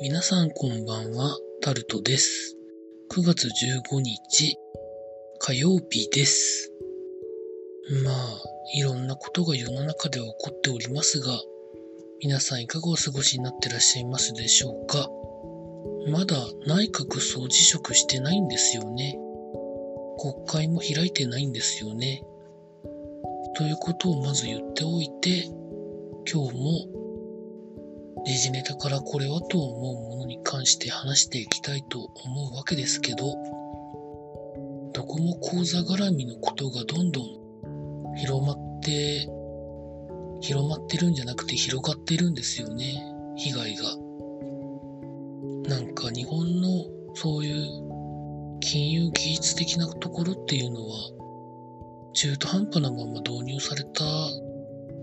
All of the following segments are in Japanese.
皆さんこんばんは、タルトです。9月15日、火曜日です。まあ、いろんなことが世の中では起こっておりますが、皆さんいかがお過ごしになってらっしゃいますでしょうか？まだ内閣総辞職してないんですよね。国会も開いてないんですよね。ということをまず言っておいて、今日も時事ネタからこれはと思うものに関して話していきたいと思うわけですけど、どこも講座絡みのことがどんどん広まって、広まってるんじゃなくて広がってるんですよね、被害が。なんか日本のそういう金融技術的なところっていうのは、中途半端なまま導入された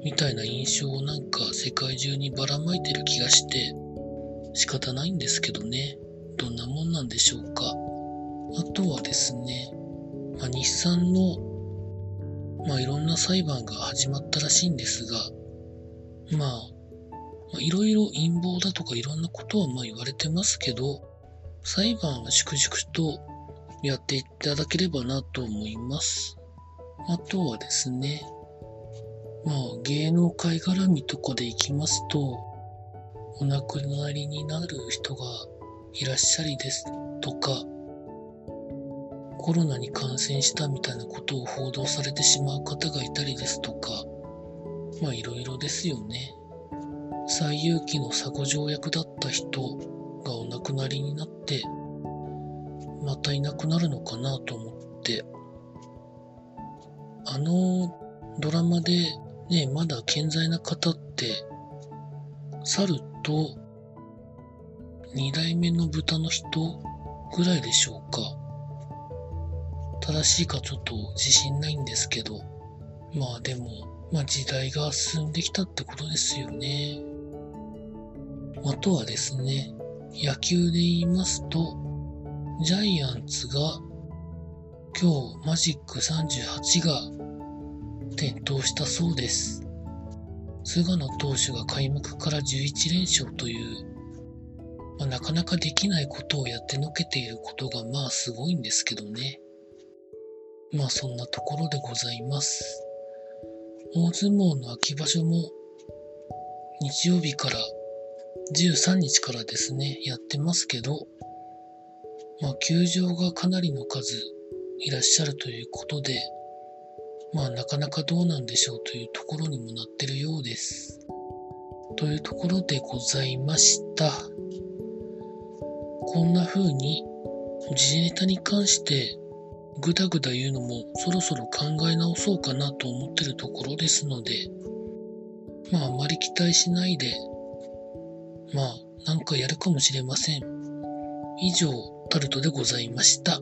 みたいな印象をなんか世界中にばらまいてる気がして仕方ないんですけどね。どんなもんなんでしょうか。あとはですね、まあ、日産の、まあ、いろんな裁判が始まったらしいんですが、まあ、まあ、いろいろ陰謀だとかいろんなことはまあ言われてますけど、裁判は粛々とやっていただければなと思います。あとはですね、まあ芸能界絡みとかで行きますと、お亡くなりになる人がいらっしゃりですとか、コロナに感染したみたいなことを報道されてしまう方がいたりですとか、まあいろいろですよね。最有機の佐護条約だった人がお亡くなりになって、またいなくなるのかなと思って、あのドラマでね、まだ健在な方って、猿と二代目の豚の人ぐらいでしょうか。正しいかちょっと自信ないんですけど、まあでも、まあ時代が進んできたってことですよね。あとはですね、野球で言いますと、ジャイアンツが今日マジック38が点灯したそうです。菅野投手が開幕から11連勝という、まあ、なかなかできないことをやってのけていることがまあすごいんですけどね。まあそんなところでございます。大相撲の秋場所も日曜日から13日からですね、やってますけど、まあ球場がかなりの数いらっしゃるということで、まあなかなかどうなんでしょうというところにもなってるようです。というところでございました。こんな風に時事ネタに関してぐだぐだ言うのもそろそろ考え直そうかなと思ってるところですので、まああまり期待しないで、まあなんかやるかもしれません。以上、タルトでございました。